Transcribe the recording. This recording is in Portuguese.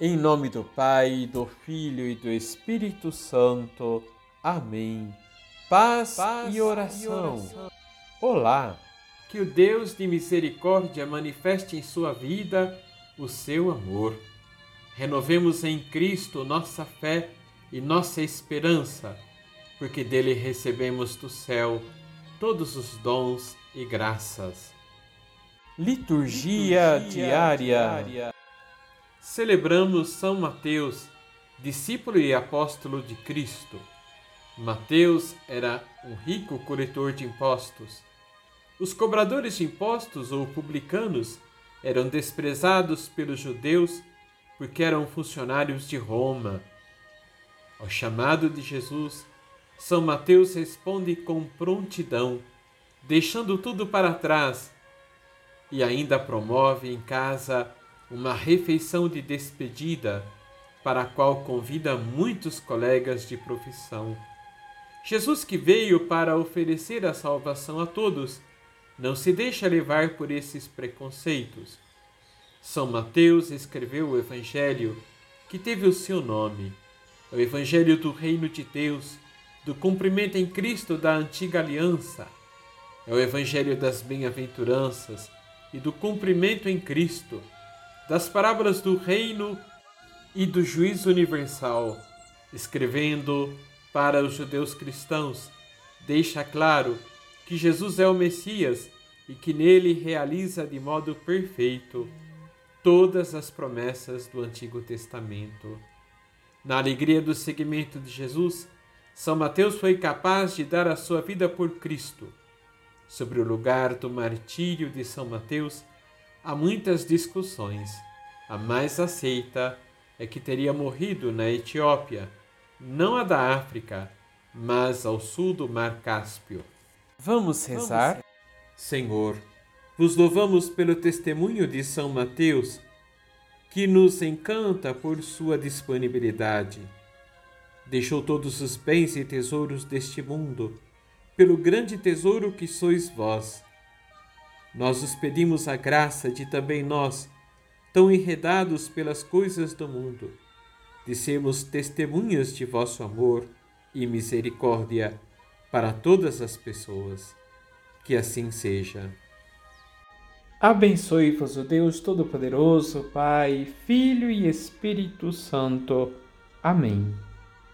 Em nome do Pai, do Filho e do Espírito Santo. Amém. Paz, Paz e, oração. e oração. Olá! Que o Deus de misericórdia manifeste em sua vida o seu amor. Renovemos em Cristo nossa fé e nossa esperança, porque dele recebemos do céu todos os dons e graças. Liturgia, Liturgia diária. diária celebramos São Mateus, discípulo e apóstolo de Cristo. Mateus era um rico coletor de impostos. Os cobradores de impostos ou publicanos eram desprezados pelos judeus porque eram funcionários de Roma. Ao chamado de Jesus, São Mateus responde com prontidão, deixando tudo para trás, e ainda promove em casa uma refeição de despedida para a qual convida muitos colegas de profissão. Jesus, que veio para oferecer a salvação a todos, não se deixa levar por esses preconceitos. São Mateus escreveu o Evangelho que teve o seu nome, o Evangelho do Reino de Deus, do cumprimento em Cristo da antiga aliança. É o Evangelho das bem-aventuranças e do cumprimento em Cristo das parábolas do reino e do juízo universal, escrevendo para os judeus cristãos, deixa claro que Jesus é o Messias e que nele realiza de modo perfeito todas as promessas do Antigo Testamento. Na alegria do seguimento de Jesus, São Mateus foi capaz de dar a sua vida por Cristo. Sobre o lugar do martírio de São Mateus, Há muitas discussões. A mais aceita é que teria morrido na Etiópia, não a da África, mas ao sul do Mar Cáspio. Vamos rezar? Vamos. Senhor, vos louvamos pelo testemunho de São Mateus, que nos encanta por sua disponibilidade. Deixou todos os bens e tesouros deste mundo, pelo grande tesouro que sois vós nós os pedimos a graça de também nós, tão enredados pelas coisas do mundo, de sermos testemunhas de vosso amor e misericórdia para todas as pessoas. Que assim seja. Abençoe-vos o Deus Todo-Poderoso, Pai, Filho e Espírito Santo. Amém.